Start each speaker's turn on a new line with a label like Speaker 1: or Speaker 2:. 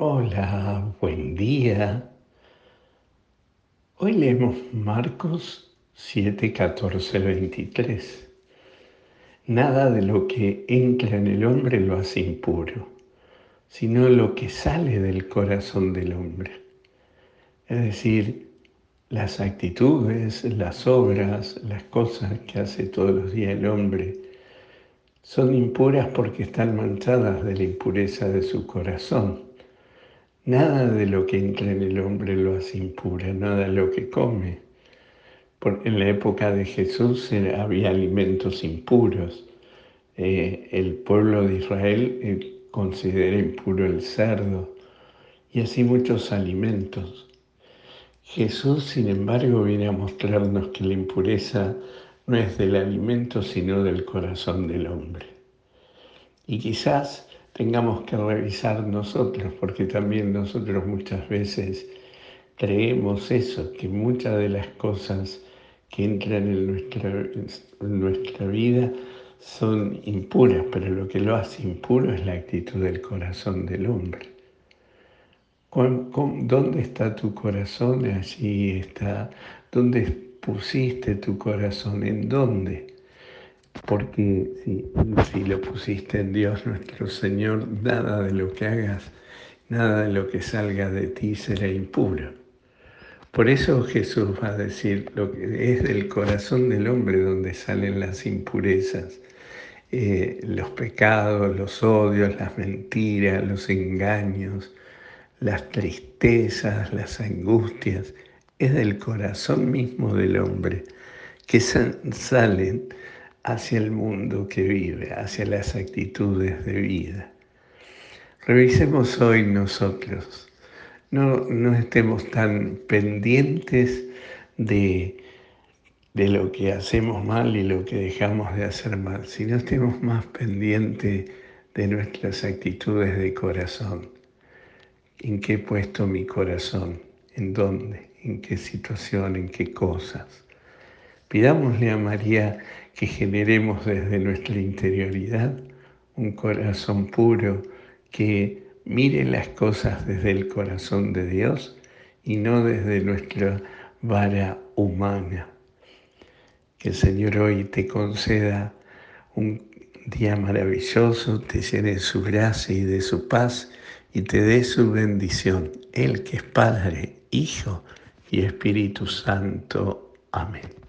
Speaker 1: Hola, buen día. Hoy leemos Marcos 7, 14, 23. Nada de lo que entra en el hombre lo hace impuro, sino lo que sale del corazón del hombre. Es decir, las actitudes, las obras, las cosas que hace todos los días el hombre, son impuras porque están manchadas de la impureza de su corazón Nada de lo que entra en el hombre lo hace impura, nada de lo que come. Porque en la época de Jesús había alimentos impuros. Eh, el pueblo de Israel eh, considera impuro el cerdo y así muchos alimentos. Jesús, sin embargo, viene a mostrarnos que la impureza no es del alimento, sino del corazón del hombre. Y quizás tengamos que revisar nosotros, porque también nosotros muchas veces creemos eso, que muchas de las cosas que entran en nuestra, vida son impuras, pero lo que lo hace impuro es la actitud del corazón del hombre. ¿Dónde está tu corazón? Allí está. ¿Dónde pusiste tu corazón? ¿En dónde? Porque si, lo pusiste en Dios nuestro Señor, nada de lo que hagas, nada de lo que salga de ti será impuro. Por eso Jesús va a decir, lo que es del corazón del hombre donde salen las impurezas, eh, los pecados, los odios, las mentiras, los engaños, las tristezas, las angustias, es del corazón mismo del hombre que salen hacia el mundo que vive, hacia las actitudes de vida. Revisemos hoy nosotros, no, no estemos tan pendientes de, de lo que hacemos mal y lo que dejamos de hacer mal, sino estemos más pendientes de nuestras actitudes de corazón. ¿En qué he puesto mi corazón? ¿En dónde? ¿En qué situación? ¿En qué cosas? Pidámosle a María que generemos desde nuestra interioridad un corazón puro que mire las cosas desde el corazón de Dios y no desde nuestra vara humana. Que el Señor hoy te conceda un día maravilloso, te llene de su gracia y de su paz y te dé su bendición. Él que es Padre, Hijo y Espíritu Santo. Amén.